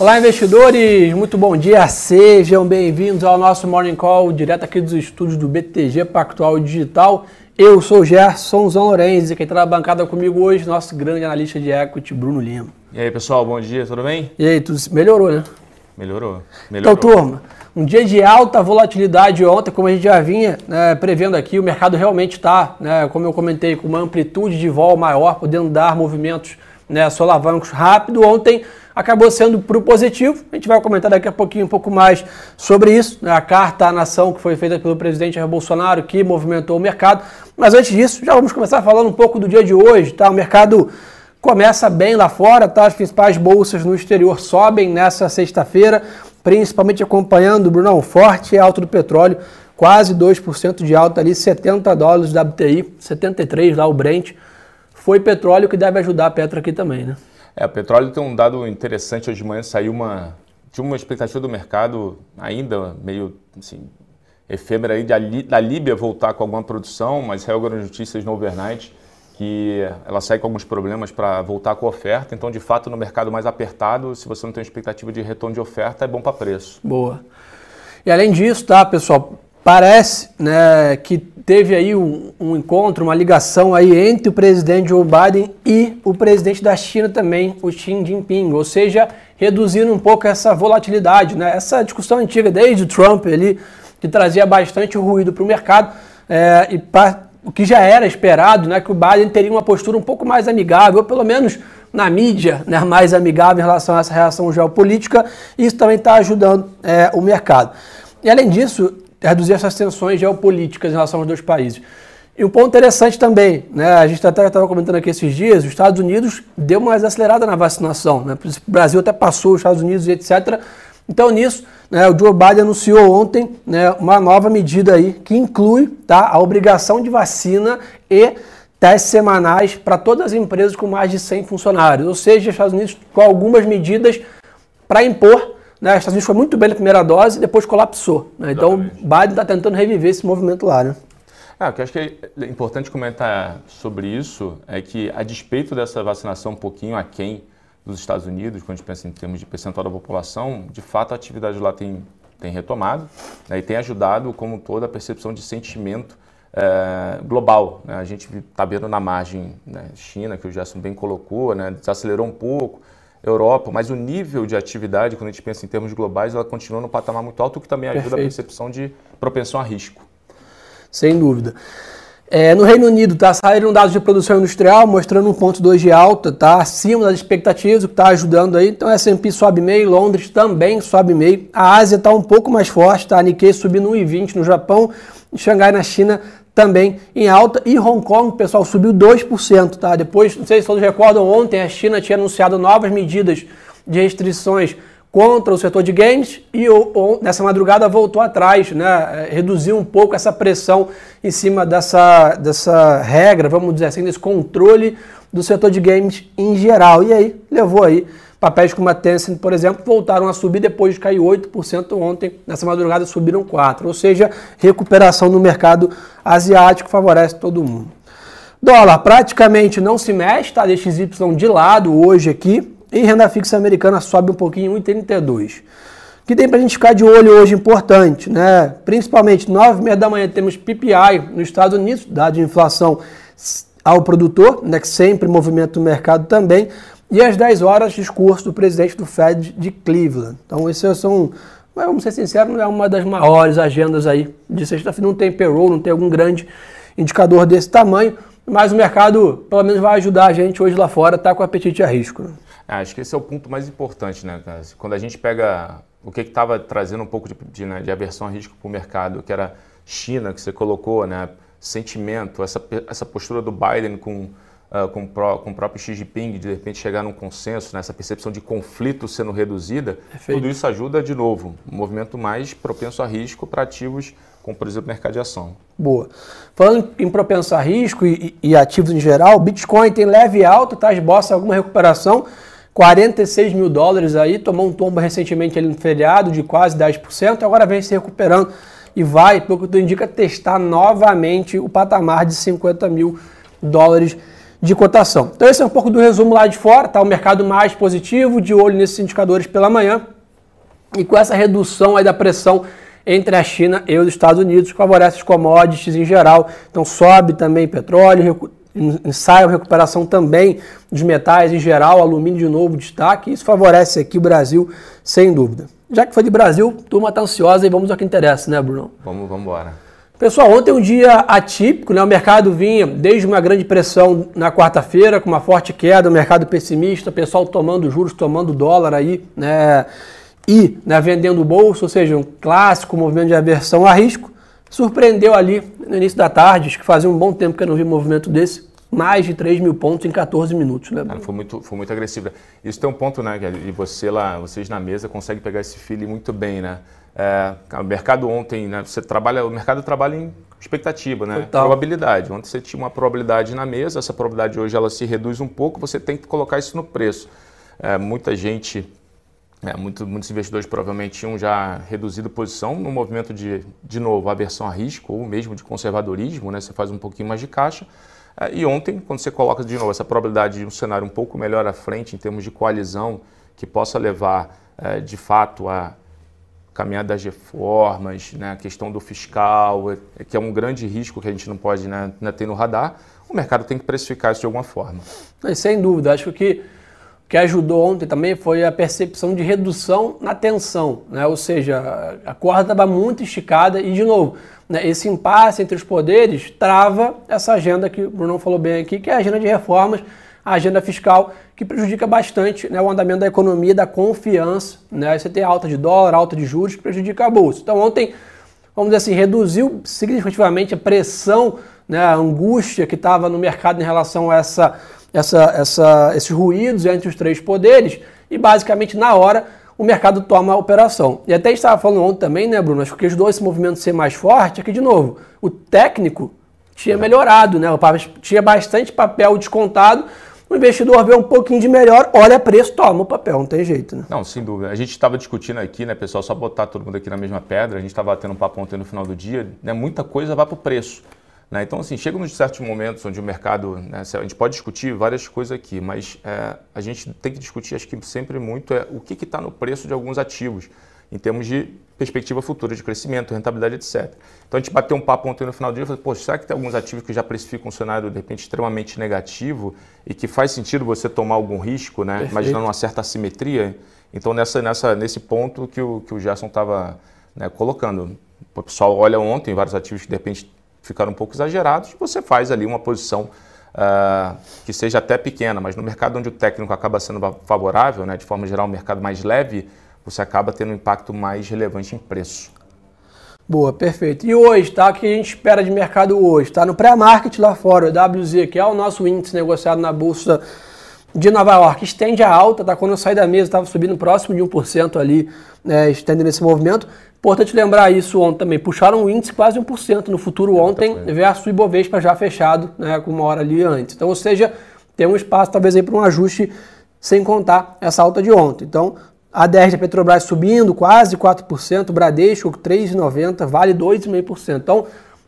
Olá, investidores! Muito bom dia, sejam bem-vindos ao nosso Morning Call, direto aqui dos estúdios do BTG Pactual Digital. Eu sou o Gerson Zão Lorenzi, quem está na bancada comigo hoje, nosso grande analista de equity, Bruno Lima. E aí, pessoal, bom dia, tudo bem? E aí, tudo melhorou, né? Melhorou. Melhorou. Então, turma, um dia de alta volatilidade ontem, como a gente já vinha né, prevendo aqui, o mercado realmente está, né, como eu comentei, com uma amplitude de vol maior, podendo dar movimentos né, solavancos rápido. Ontem acabou sendo para o positivo. A gente vai comentar daqui a pouquinho um pouco mais sobre isso. Né? A carta à nação que foi feita pelo presidente Jair Bolsonaro, que movimentou o mercado. Mas antes disso, já vamos começar falando um pouco do dia de hoje. Tá? O mercado começa bem lá fora, tá? as principais bolsas no exterior sobem nessa sexta-feira, principalmente acompanhando, Brunão, forte e alto do petróleo, quase 2% de alta ali, 70 dólares da WTI, 73 lá o Brent. Foi petróleo que deve ajudar a Petro aqui também, né? É, o petróleo tem um dado interessante. Hoje de manhã saiu uma. Tinha uma expectativa do mercado ainda meio assim, efêmera aí da Líbia voltar com alguma produção, mas saiu agora notícias no overnight que ela sai com alguns problemas para voltar com a oferta. Então, de fato, no mercado mais apertado, se você não tem expectativa de retorno de oferta, é bom para preço. Boa. E além disso, tá, pessoal, parece né, que teve aí um, um, encontro, uma ligação aí entre o presidente Joe Biden e o presidente da China também, o Xi Jinping, ou seja, reduzindo um pouco essa volatilidade, né? Essa discussão antiga desde o Trump ali, que trazia bastante ruído para o mercado é, e pra, o que já era esperado, né, que o Biden teria uma postura um pouco mais amigável, ou pelo menos na mídia, né, mais amigável em relação a essa reação geopolítica, isso também está ajudando é, o mercado. E além disso, reduzir essas tensões geopolíticas em relação aos dois países. E um ponto interessante também, né, a gente até estava comentando aqui esses dias, os Estados Unidos deu uma acelerada na vacinação, né, o Brasil até passou os Estados Unidos etc. Então nisso, né, o Joe Biden anunciou ontem né, uma nova medida aí que inclui tá, a obrigação de vacina e testes semanais para todas as empresas com mais de 100 funcionários, ou seja, os Estados Unidos com algumas medidas para impor né, os Estados Unidos foi muito bem na primeira dose e depois colapsou. Né? Então, o Biden está tentando reviver esse movimento lá. Né? Ah, o que eu acho que é importante comentar sobre isso é que, a despeito dessa vacinação um pouquinho aquém dos Estados Unidos, quando a gente pensa em termos de percentual da população, de fato a atividade lá tem, tem retomado né, e tem ajudado, como toda, a percepção de sentimento é, global. Né? A gente está vendo na margem né, China, que o Gerson bem colocou, né, desacelerou um pouco, Europa, mas o nível de atividade, quando a gente pensa em termos globais, ela continua no patamar muito alto, o que também ajuda Perfeito. a percepção de propensão a risco. Sem dúvida. É, no Reino Unido, tá, saíram dados de produção industrial mostrando 1,2 de alta, tá, acima das expectativas, o que está ajudando aí. Então, S&P sobe meio, Londres também sobe meio. A Ásia está um pouco mais forte, tá, a Nikkei subindo 1,20 no Japão, Xangai na China também em alta e Hong Kong, pessoal, subiu 2%, tá? Depois, não sei se todos recordam, ontem a China tinha anunciado novas medidas de restrições contra o setor de games e nessa madrugada voltou atrás, né? É, reduziu um pouco essa pressão em cima dessa, dessa regra, vamos dizer assim, desse controle do setor de games em geral. E aí levou aí Papéis como a Tencent, por exemplo, voltaram a subir depois de cair 8% ontem. Nessa madrugada subiram 4%. Ou seja, recuperação no mercado asiático favorece todo mundo. Dólar praticamente não se mexe, tá? DXY de lado hoje aqui. E renda fixa americana sobe um pouquinho, 1,32. O que tem para a gente ficar de olho hoje importante, né? Principalmente 9h30 da manhã temos PPI nos Estados Unidos, dado de inflação ao produtor, né, que sempre movimenta o mercado também. E às 10 horas, discurso do presidente do Fed de Cleveland. Então, esses são, vamos ser sinceros, não é uma das maiores agendas aí de sexta-feira. Não tem payroll, não tem algum grande indicador desse tamanho, mas o mercado, pelo menos, vai ajudar a gente hoje lá fora, tá com apetite a risco. Né? É, acho que esse é o ponto mais importante, né, cara? Quando a gente pega o que estava trazendo um pouco de, de, né, de aversão a risco para o mercado, que era China, que você colocou, né? Sentimento, essa, essa postura do Biden com uh, com, pro, com o próprio Xi Jinping, de, repente chegar num consenso, nessa percepção de conflito sendo reduzida, Perfeito. tudo isso ajuda, de novo, um movimento mais propenso a risco para ativos como, por exemplo, mercado de ação. Boa. Falando em propenso a risco e, e ativos em geral, Bitcoin tem leve alta, tá? Esboça alguma recuperação, 46 mil dólares aí, tomou um tombo recentemente ali no feriado de quase 10%, agora vem se recuperando e vai, pelo que tu indica, testar novamente o patamar de 50 mil dólares de cotação. Então esse é um pouco do resumo lá de fora, tá? O mercado mais positivo, de olho nesses indicadores pela manhã. E com essa redução aí da pressão entre a China e os Estados Unidos, favorece os commodities em geral. Então sobe também petróleo, ensaio recuperação também dos metais em geral, alumínio de novo destaque. Isso favorece aqui o Brasil, sem dúvida. Já que foi de Brasil, turma está ansiosa e vamos ao que interessa, né, Bruno? Vamos, vamos embora. Pessoal, ontem um dia atípico, né? O mercado vinha desde uma grande pressão na quarta-feira, com uma forte queda, o mercado pessimista, pessoal tomando juros, tomando dólar aí, né? E né, vendendo bolsa, ou seja, um clássico movimento de aversão a risco. Surpreendeu ali no início da tarde, acho que fazia um bom tempo que eu não vi um movimento desse, mais de 3 mil pontos em 14 minutos, né? Cara, foi muito, foi muito agressivo. Isso tem um ponto, né, e você lá, vocês na mesa conseguem pegar esse feeling muito bem, né? É, o mercado ontem, né, você trabalha, o mercado trabalha em expectativa, né? Total. Probabilidade. Ontem você tinha uma probabilidade na mesa, essa probabilidade hoje ela se reduz um pouco, você tem que colocar isso no preço. É, muita gente, é, muito, muitos investidores provavelmente tinham já reduzido posição no movimento de, de novo, aversão a risco ou mesmo de conservadorismo, né? Você faz um pouquinho mais de caixa. É, e ontem, quando você coloca de novo essa probabilidade de um cenário um pouco melhor à frente em termos de coalizão que possa levar é, de fato a caminhada das reformas, né, a questão do fiscal, é, que é um grande risco que a gente não pode né, né, ter no radar, o mercado tem que precificar isso de alguma forma. Sem dúvida, acho que o que ajudou ontem também foi a percepção de redução na tensão, né? ou seja, a corda estava muito esticada e, de novo, né, esse impasse entre os poderes trava essa agenda que o Bruno falou bem aqui, que é a agenda de reformas, a agenda fiscal, que prejudica bastante né, o andamento da economia, da confiança. Né? Você tem alta de dólar, alta de juros, que prejudica a bolsa. Então, ontem, vamos dizer assim, reduziu significativamente a pressão, né, a angústia que estava no mercado em relação a essa, essa, essa, esses ruídos entre os três poderes, e basicamente na hora o mercado toma a operação. E até estava falando ontem também, né, Bruno? Acho que ajudou esse movimento a ser mais forte, é que, de novo, o técnico tinha melhorado, né? Tinha bastante papel descontado o investidor vê um pouquinho de melhor, olha preço, toma o papel, não tem jeito, né? Não, sem dúvida. A gente estava discutindo aqui, né, pessoal, só botar todo mundo aqui na mesma pedra, a gente estava tendo um papo ontem no final do dia, né, muita coisa vai para o preço. Né? Então, assim, chega nos certos momentos onde o mercado, né, a gente pode discutir várias coisas aqui, mas é, a gente tem que discutir, acho que sempre muito, é o que está no preço de alguns ativos em termos de perspectiva futura de crescimento, rentabilidade, etc. Então a gente bateu um papo ontem no final do dia e falou, poxa, será que tem alguns ativos que já precificam um cenário de repente extremamente negativo e que faz sentido você tomar algum risco, né? Perfeito. imaginando uma certa assimetria? Então nessa, nessa, nesse ponto que o, que o Gerson estava né, colocando. O pessoal olha ontem vários ativos que de repente ficaram um pouco exagerados, você faz ali uma posição uh, que seja até pequena, mas no mercado onde o técnico acaba sendo favorável, né, de forma geral um mercado mais leve, você acaba tendo um impacto mais relevante em preço. Boa, perfeito. E hoje, tá? O que a gente espera de mercado hoje? Está no pré-market lá fora, o WZ, que é o nosso índice negociado na Bolsa de Nova York, estende a alta, tá? Quando eu saí da mesa, estava subindo próximo de 1% ali, né, estendendo esse movimento. Importante lembrar isso ontem também. Puxaram o índice quase 1% no futuro ontem, versus o Ibovespa já fechado, né, com uma hora ali antes. Então, ou seja, tem um espaço talvez aí para um ajuste sem contar essa alta de ontem. Então, a 10 da Petrobras subindo quase 4%, Bradesco 3,90%, Vale 2,5%. Então,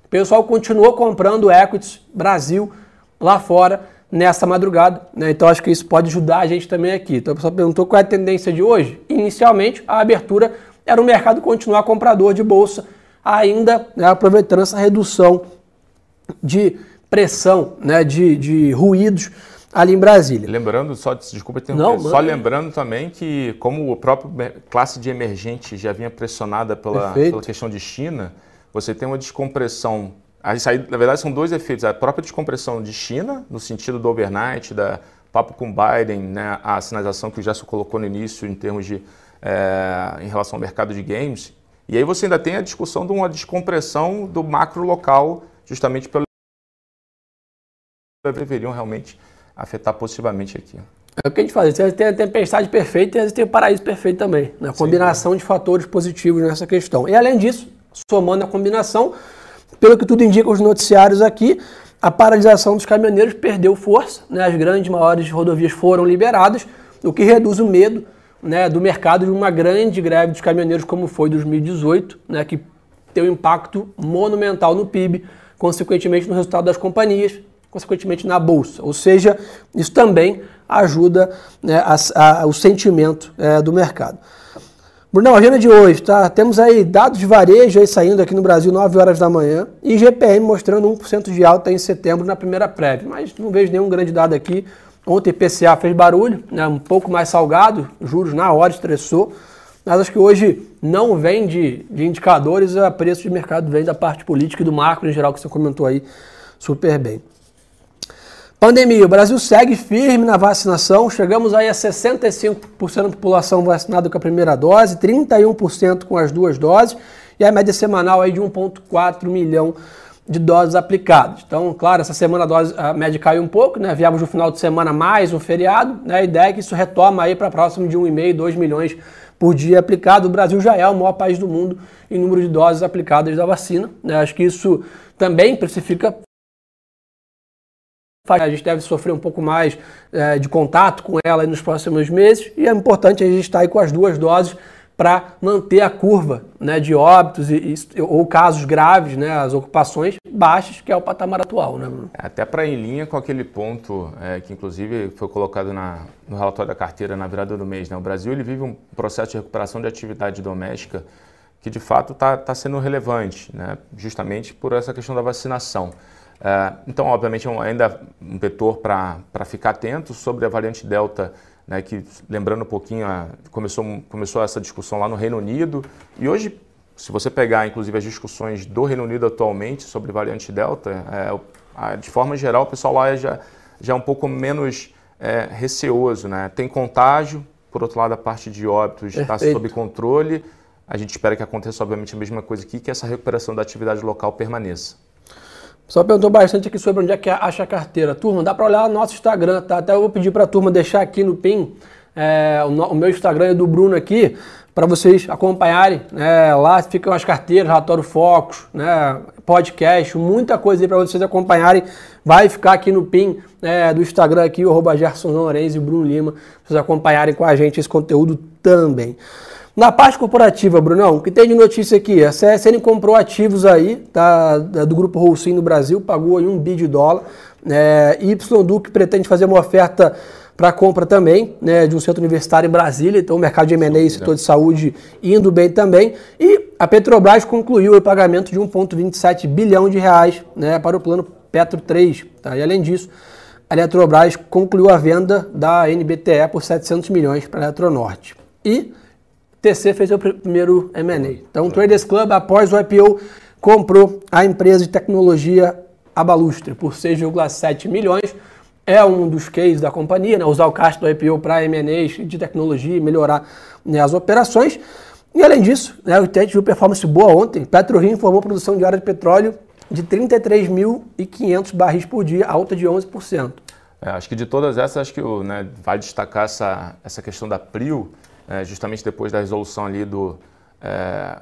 o pessoal continuou comprando equities Brasil lá fora nessa madrugada. Né? Então, acho que isso pode ajudar a gente também aqui. Então, o pessoal perguntou qual é a tendência de hoje. Inicialmente, a abertura era o mercado continuar comprador de bolsa, ainda né, aproveitando essa redução de pressão, né, de, de ruídos ali em Brasília. Lembrando, só desculpa Não, só lembrando também que como o próprio classe de emergente já vinha pressionada pela, pela questão de China, você tem uma descompressão. Aí, na verdade, são dois efeitos. A própria descompressão de China, no sentido do overnight, da papo com Biden, né, a sinalização que o Gerson colocou no início em termos de é, em relação ao mercado de games. E aí você ainda tem a discussão de uma descompressão do macro local, justamente pelo deveriam realmente afetar positivamente aqui. É o que a gente faz, tem a tempestade perfeita e tem o paraíso perfeito também. Né? A combinação Sim. de fatores positivos nessa questão. E além disso, somando a combinação, pelo que tudo indica os noticiários aqui, a paralisação dos caminhoneiros perdeu força, né? as grandes, maiores rodovias foram liberadas, o que reduz o medo né, do mercado de uma grande greve dos caminhoneiros como foi 2018, né, que tem um impacto monumental no PIB, consequentemente no resultado das companhias, consequentemente na bolsa. Ou seja, isso também ajuda né, a, a, o sentimento é, do mercado. Brunão, agenda de hoje, tá? Temos aí dados de varejo aí saindo aqui no Brasil 9 horas da manhã e GPM mostrando 1% de alta em setembro na primeira prévia, mas não vejo nenhum grande dado aqui. Ontem PCA fez barulho, né, um pouco mais salgado, juros na hora estressou, mas acho que hoje não vem de, de indicadores, a preço de mercado vem da parte política e do macro em geral que você comentou aí super bem. Pandemia, o Brasil segue firme na vacinação, chegamos aí a 65% da população vacinada com a primeira dose, 31% com as duas doses e a média semanal aí de 1,4 milhão de doses aplicadas. Então, claro, essa semana a, dose, a média caiu um pouco, né? Viemos no final de semana mais um feriado, né? A ideia é que isso retoma aí para próximo de 1,5, 2 milhões por dia aplicado. O Brasil já é o maior país do mundo em número de doses aplicadas da vacina. Né? Acho que isso também precifica a gente deve sofrer um pouco mais é, de contato com ela nos próximos meses e é importante a gente estar aí com as duas doses para manter a curva né, de óbitos e, e, ou casos graves, né, as ocupações baixas, que é o patamar atual. Né, Bruno? Até para em linha com aquele ponto é, que, inclusive, foi colocado na, no relatório da carteira na virada do mês. Né? O Brasil ele vive um processo de recuperação de atividade doméstica que, de fato, está tá sendo relevante, né? justamente por essa questão da vacinação. É, então, obviamente, é ainda um vetor para ficar atento sobre a variante Delta, né, que, lembrando um pouquinho, a, começou, começou essa discussão lá no Reino Unido, e hoje, se você pegar, inclusive, as discussões do Reino Unido atualmente sobre variante Delta, é, de forma geral, o pessoal lá já, já é um pouco menos é, receoso. Né? Tem contágio, por outro lado, a parte de óbitos está sob controle, a gente espera que aconteça, obviamente, a mesma coisa aqui, que essa recuperação da atividade local permaneça. Só perguntou bastante aqui sobre onde é que acha a carteira. Turma, dá para olhar no nosso Instagram, tá? Até eu vou pedir para a turma deixar aqui no PIN é, o, o, meu Instagram é do Bruno aqui, para vocês acompanharem. Né? Lá ficam as carteiras, relatório focos, né? podcast, muita coisa aí para vocês acompanharem. Vai ficar aqui no PIN é, do Instagram aqui, o Gerson Lourenço e Bruno Lima, para vocês acompanharem com a gente esse conteúdo também. Na parte corporativa, Brunão, o que tem de notícia aqui? A CSN comprou ativos aí, tá, do grupo Holcim no Brasil, pagou aí um bi de dólar. É, y Duque pretende fazer uma oferta para compra também, né, de um centro universitário em Brasília, então o mercado de M&A e setor de saúde indo bem também. E a Petrobras concluiu o pagamento de 1,27 bilhão de reais né, para o plano Petro 3. Tá? E além disso, a Eletrobras concluiu a venda da NBTE por 700 milhões para a Eletronorte. E TC fez o primeiro M&A. Então, o Traders Club, após o IPO, comprou a empresa de tecnologia Abalustre por 6,7 milhões. É um dos cases da companhia, né? usar o caixa do IPO para M&As de tecnologia e melhorar né, as operações. E além disso, né, o TED viu performance boa ontem. PetroRio informou produção diária de petróleo de 33.500 barris por dia, alta de 11%. É, acho que de todas essas, acho que né, vale destacar essa, essa questão da PRIO, é, justamente depois da resolução ali do, é,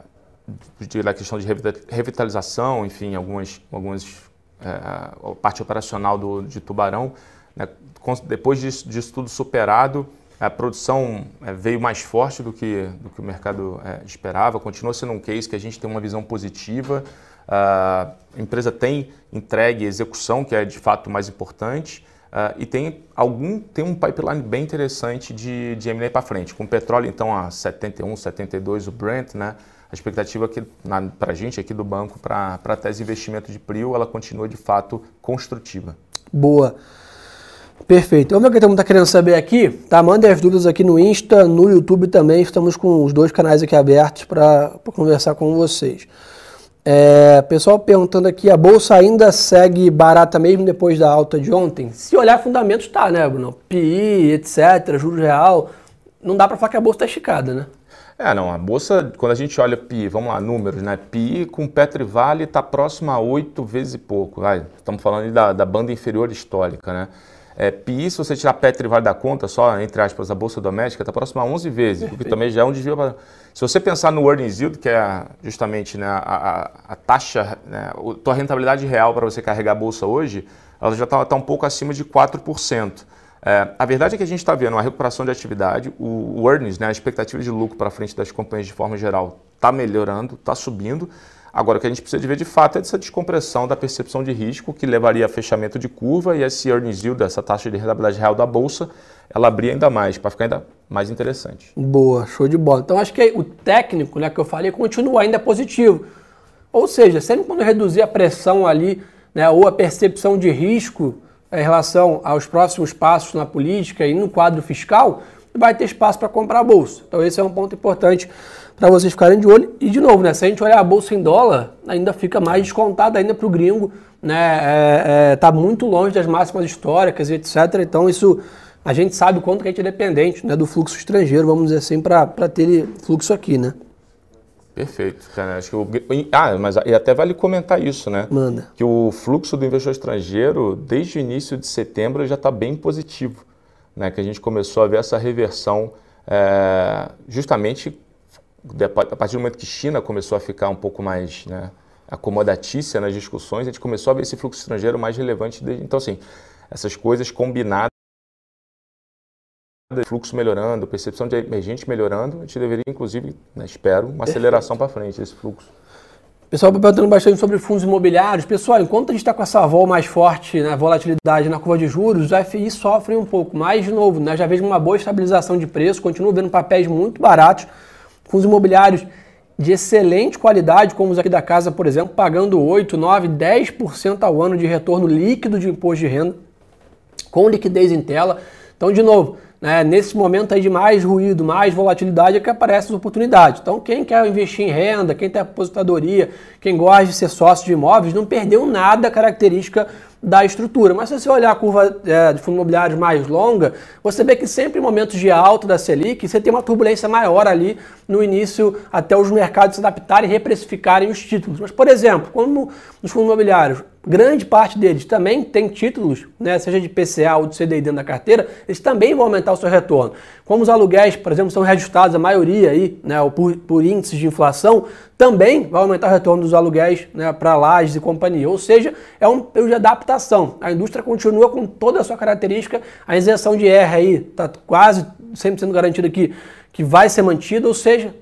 da questão de revitalização, enfim, algumas, algumas é, parte operacional do, de Tubarão. Né, depois disso, disso, tudo superado, a produção é, veio mais forte do que, do que o mercado é, esperava, continua sendo um case que a gente tem uma visão positiva. a empresa tem entregue execução, que é de fato mais importante. Uh, e tem algum tem um pipeline bem interessante de, de M&A para frente. Com o petróleo, então, a 71, 72, o Brent, né? A expectativa para a gente aqui do banco, para a tese de investimento de PRIO, ela continua de fato construtiva. Boa. Perfeito. Vamos ver o que todo mundo está querendo saber aqui. Tá? Mandem as dúvidas aqui no Insta, no YouTube também. Estamos com os dois canais aqui abertos para conversar com vocês. É, pessoal perguntando aqui, a bolsa ainda segue barata mesmo depois da alta de ontem? Se olhar fundamentos, tá, né, Bruno? PI, etc., juros real, não dá para falar que a bolsa está esticada, né? É, não, a bolsa, quando a gente olha PI, vamos lá, números, né? PI com Petro e Vale está próximo a oito vezes e pouco. Vai, estamos falando da, da banda inferior histórica, né? É, PI, se você tirar Petro Vale da conta, só entre aspas, a Bolsa Doméstica, está próximo a 11 vezes, Perfeito. o que também já é um desvio. Se você pensar no earnings yield, que é justamente né, a, a, a, taxa, né, a tua rentabilidade real para você carregar a bolsa hoje, ela já está tá um pouco acima de 4%. É, a verdade é que a gente está vendo uma recuperação de atividade, o, o earnings, né, a expectativa de lucro para frente das companhias de forma geral, está melhorando, está subindo. Agora, o que a gente precisa de ver de fato é essa descompressão da percepção de risco que levaria a fechamento de curva e esse earnings yield, essa taxa de rentabilidade real da bolsa, ela abrir ainda mais, para ficar ainda mais interessante. Boa, show de bola. Então acho que o técnico né, que eu falei continua ainda positivo. Ou seja, sempre quando reduzir a pressão ali, né, ou a percepção de risco em relação aos próximos passos na política e no quadro fiscal, vai ter espaço para comprar a bolsa. Então esse é um ponto importante para vocês ficarem de olho. E de novo, né, se a gente olhar a bolsa em dólar, ainda fica mais descontada ainda para o gringo, né, está é, é, tá muito longe das máximas históricas e etc. Então isso a gente sabe quanto que a gente é dependente né, do fluxo estrangeiro, vamos dizer assim, para ter fluxo aqui, né? Perfeito, cara. Acho que o, ah, mas e até vale comentar isso, né? Manda. Que o fluxo do investidor estrangeiro, desde o início de setembro, já está bem positivo. Né? Que a gente começou a ver essa reversão é, justamente a partir do momento que China começou a ficar um pouco mais né, acomodatícia nas discussões, a gente começou a ver esse fluxo estrangeiro mais relevante. Então, assim, essas coisas combinadas fluxo melhorando, percepção de emergente melhorando, a gente deveria, inclusive, né, espero, uma aceleração para frente desse fluxo. Pessoal, perguntando bastante sobre fundos imobiliários. Pessoal, enquanto a gente está com essa vol mais forte, né, volatilidade na curva de juros, os FI sofrem um pouco. Mas, de novo, né, já vejo uma boa estabilização de preço, continuo vendo papéis muito baratos, fundos imobiliários de excelente qualidade, como os aqui da casa, por exemplo, pagando 8, 9, 10% ao ano de retorno líquido de imposto de renda, com liquidez em tela. Então, de novo, né, nesse momento aí de mais ruído, mais volatilidade, é que aparecem as oportunidades. Então, quem quer investir em renda, quem tem aposentadoria, quem gosta de ser sócio de imóveis, não perdeu nada característica da estrutura. Mas se você olhar a curva é, de fundo imobiliário mais longa, você vê que sempre em momentos de alta da Selic, você tem uma turbulência maior ali no início, até os mercados se adaptarem e reprecificarem os títulos. Mas, por exemplo, como nos fundos imobiliários, grande parte deles também tem títulos, né, seja de PCA ou de CDI dentro da carteira, eles também vão aumentar o seu retorno. Como os aluguéis, por exemplo, são reajustados, a maioria aí, né, por, por índices de inflação, também vai aumentar o retorno dos aluguéis né, para lajes e companhia. Ou seja, é um período de adaptação. A indústria continua com toda a sua característica, a isenção de R aí está quase sempre sendo garantida que, que vai ser mantida, ou seja,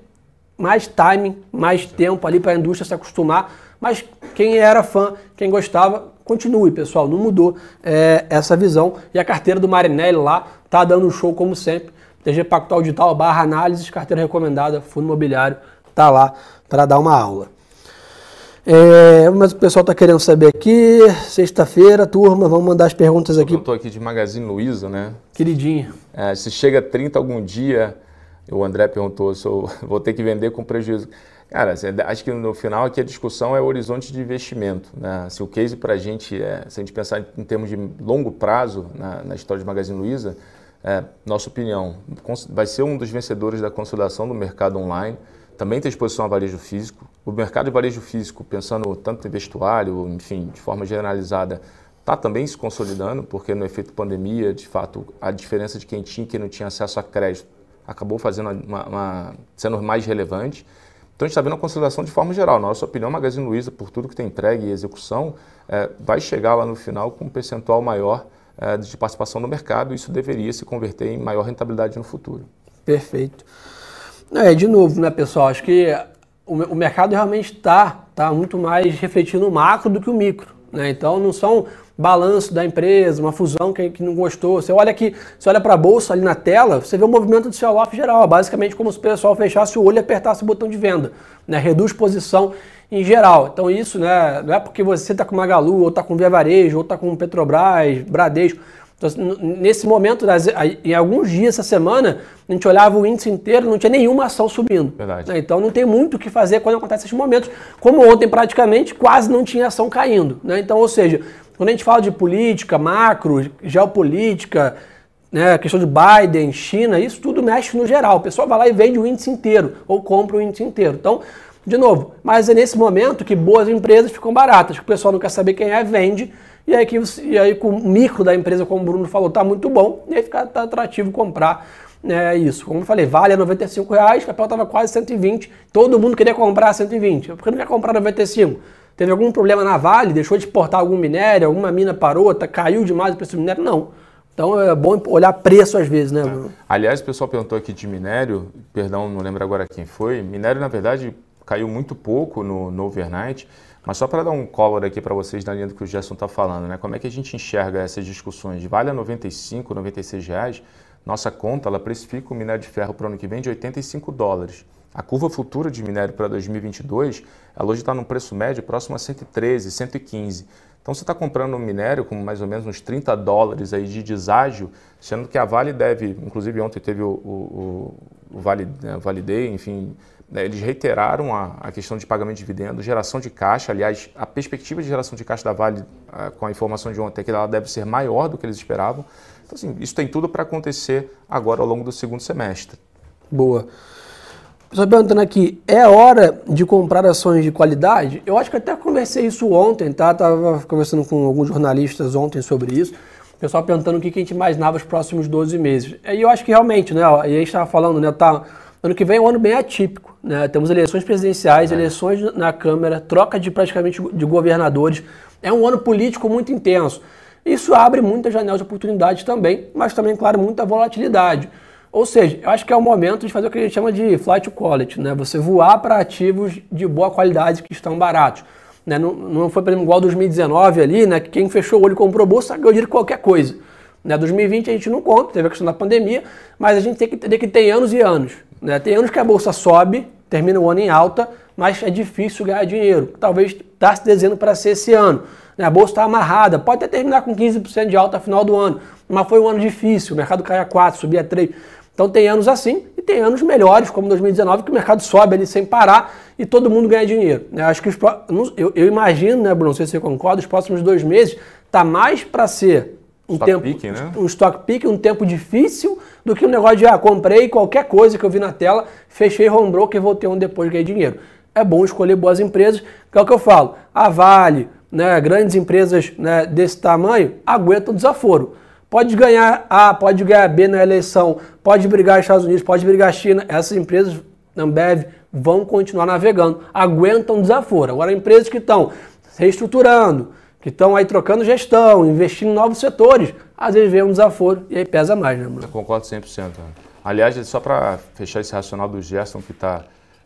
mais timing, mais tempo ali para a indústria se acostumar. Mas quem era fã, quem gostava, continue, pessoal. Não mudou é, essa visão. E a carteira do Marinelli lá tá dando um show como sempre. TG Pactual Digital, barra análise, carteira recomendada, fundo imobiliário, tá lá para dar uma aula. É, mas o pessoal está querendo saber aqui, sexta-feira, turma, vamos mandar as perguntas aqui. Eu estou aqui de Magazine Luiza, né? Queridinho. É, se chega a 30 algum dia, o André perguntou se eu vou ter que vender com prejuízo. Cara, acho que no final aqui a discussão é o horizonte de investimento. Né? Se o case para a gente, é, se a gente pensar em termos de longo prazo na, na história de Magazine Luiza, é, nossa opinião, vai ser um dos vencedores da consolidação do mercado online também tem exposição a varejo físico. O mercado de varejo físico, pensando tanto em vestuário, enfim, de forma generalizada, está também se consolidando, porque no efeito pandemia, de fato, a diferença de quem tinha e quem não tinha acesso a crédito acabou fazendo uma, uma, sendo mais relevante. Então a gente está vendo a consolidação de forma geral. Na nossa opinião, a Magazine Luiza, por tudo que tem entregue e execução, é, vai chegar lá no final com um percentual maior é, de participação no mercado. Isso deveria se converter em maior rentabilidade no futuro. Perfeito. É, de novo, né, pessoal? Acho que o, o mercado realmente está tá muito mais refletindo o macro do que o micro. Né? Então não são balanço da empresa, uma fusão que, que não gostou. Você olha aqui, você olha para a bolsa ali na tela, você vê o movimento de sell-off geral. É basicamente como se o pessoal fechasse o olho e apertasse o botão de venda. Né? Reduz posição em geral. Então isso né, não é porque você está com Magalu, ou está com Via Varejo, ou está com Petrobras, Bradesco. Então, nesse momento, em alguns dias essa semana, a gente olhava o índice inteiro, não tinha nenhuma ação subindo. Verdade. Né? Então não tem muito o que fazer quando acontece esses momentos. Como ontem, praticamente, quase não tinha ação caindo. Né? Então, ou seja, quando a gente fala de política, macro, geopolítica, né, questão de Biden, China, isso tudo mexe no geral. O pessoal vai lá e vende o índice inteiro, ou compra o índice inteiro. Então, de novo, mas é nesse momento que boas empresas ficam baratas, que o pessoal não quer saber quem é, vende e aí, que, e aí com o micro da empresa, como o Bruno falou, tá muito bom, e aí fica tá atrativo comprar né, isso. Como eu falei, vale a 95 reais, o papel estava quase 120, todo mundo queria comprar 120. Por que não quer comprar 95? Teve algum problema na Vale, deixou de exportar algum minério, alguma mina parou, tá, caiu demais o preço do minério? Não. Então é bom olhar preço às vezes, né, Bruno? Aliás, o pessoal perguntou aqui de minério, perdão, não lembro agora quem foi. Minério, na verdade, caiu muito pouco no, no overnight, mas só para dar um color aqui para vocês na linha do que o Gerson está falando, né? Como é que a gente enxerga essas discussões? Vale a 95, 96 reais? Nossa conta, ela precifica o minério de ferro para o ano que vem de 85 dólares. A curva futura de minério para 2022, ela hoje está num preço médio próximo a 113, 115. Então você está comprando um minério com mais ou menos uns 30 dólares aí de deságio, sendo que a Vale deve, inclusive ontem teve o, o, o Vale, né, Vale enfim, né, eles reiteraram a, a, questão de pagamento de dividendos, geração de caixa, aliás, a perspectiva de geração de caixa da Vale, a, com a informação de ontem, é que ela deve ser maior do que eles esperavam. Então, assim, isso tem tudo para acontecer agora ao longo do segundo semestre. Boa. Só perguntando aqui, é hora de comprar ações de qualidade? Eu acho que até conversei isso ontem, tá? Tava conversando com alguns jornalistas ontem sobre isso. O pessoal perguntando o que a gente imaginava os próximos 12 meses. E eu acho que realmente, né? E a gente estava falando, né? Tá, ano que vem é um ano bem atípico, né? Temos eleições presidenciais, é. eleições na Câmara, troca de praticamente de governadores. É um ano político muito intenso. Isso abre muitas janelas de oportunidade também, mas também, claro, muita volatilidade. Ou seja, eu acho que é o momento de fazer o que a gente chama de flight to quality, né? Você voar para ativos de boa qualidade que estão baratos. Né? Não, não foi, por exemplo, igual 2019 ali, né? Que quem fechou o olho e comprou bolsa ganhou dinheiro qualquer coisa. Né? 2020 a gente não conta, teve a questão da pandemia, mas a gente tem que entender que tem anos e anos. Né? Tem anos que a bolsa sobe, termina o ano em alta, mas é difícil ganhar dinheiro. Talvez está se desenhando para ser esse ano. Né? A bolsa está amarrada, pode até terminar com 15% de alta no final do ano, mas foi um ano difícil, o mercado caiu a 4, subia a 3. Então tem anos assim e tem anos melhores, como 2019, que o mercado sobe ali sem parar e todo mundo ganha dinheiro. Eu acho que os, eu, eu, imagino, né, Bruno, não sei se você concorda, os próximos dois meses tá mais para ser um stock tempo, pick, né? um stock pick, um tempo difícil, do que um negócio de ah, comprei qualquer coisa que eu vi na tela, fechei home broker voltei um depois ganhei dinheiro. É bom escolher boas empresas, que é o que eu falo. A Vale, né, grandes empresas né, desse tamanho, aguentam desaforo. Pode ganhar A, pode ganhar B na eleição, pode brigar Estados Unidos, pode brigar China. Essas empresas, Ambev, vão continuar navegando, aguentam desaforo. Agora, empresas que estão reestruturando, que estão aí trocando gestão, investindo em novos setores, às vezes vem um desaforo e aí pesa mais, né, Bruno? Eu concordo 100%. Aliás, só para fechar esse racional do Gerson, que está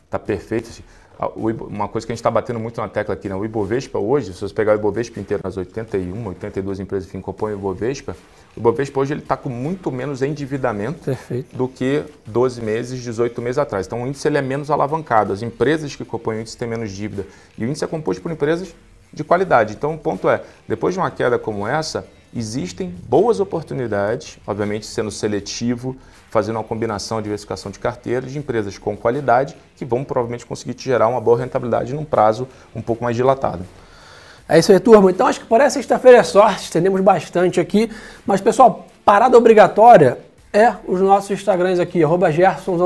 tá perfeito, assim, uma coisa que a gente está batendo muito na tecla aqui, né? o Ibovespa hoje, se você pegar o Ibovespa inteiro, nas 81, 82 empresas que compõem o Ibovespa, o Ibovespa hoje ele está com muito menos endividamento Perfeito. do que 12 meses, 18 meses atrás. Então o índice ele é menos alavancado, as empresas que compõem o índice têm menos dívida e o índice é composto por empresas de qualidade. Então o ponto é, depois de uma queda como essa, existem boas oportunidades, obviamente sendo seletivo, fazendo uma combinação de diversificação de carteira de empresas com qualidade que vão provavelmente conseguir te gerar uma boa rentabilidade num prazo um pouco mais dilatado. É isso aí, turma. Então acho que por essa sexta-feira é sorte, estendemos bastante aqui. Mas, pessoal, parada obrigatória é os nossos Instagrams aqui, arroba Gerson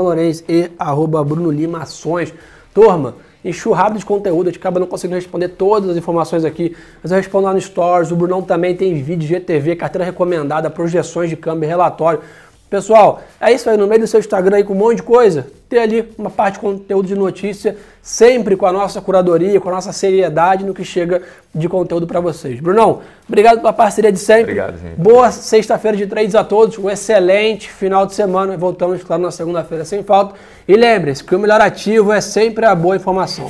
e arroba Bruno Lima Ações. Turma, enxurrado de conteúdo, a gente acaba não conseguindo responder todas as informações aqui, mas eu respondo lá no Stories, o Brunão também tem vídeo GTV, carteira recomendada, projeções de câmbio, relatório. Pessoal, é isso aí, no meio do seu Instagram aí com um monte de coisa, ter ali uma parte de conteúdo de notícia, sempre com a nossa curadoria, com a nossa seriedade no que chega de conteúdo para vocês. Brunão, obrigado pela parceria de sempre. Obrigado, gente. Boa sexta-feira de trades a todos, um excelente final de semana. Voltamos, claro, na segunda-feira sem falta. E lembre-se que o melhor ativo é sempre a boa informação.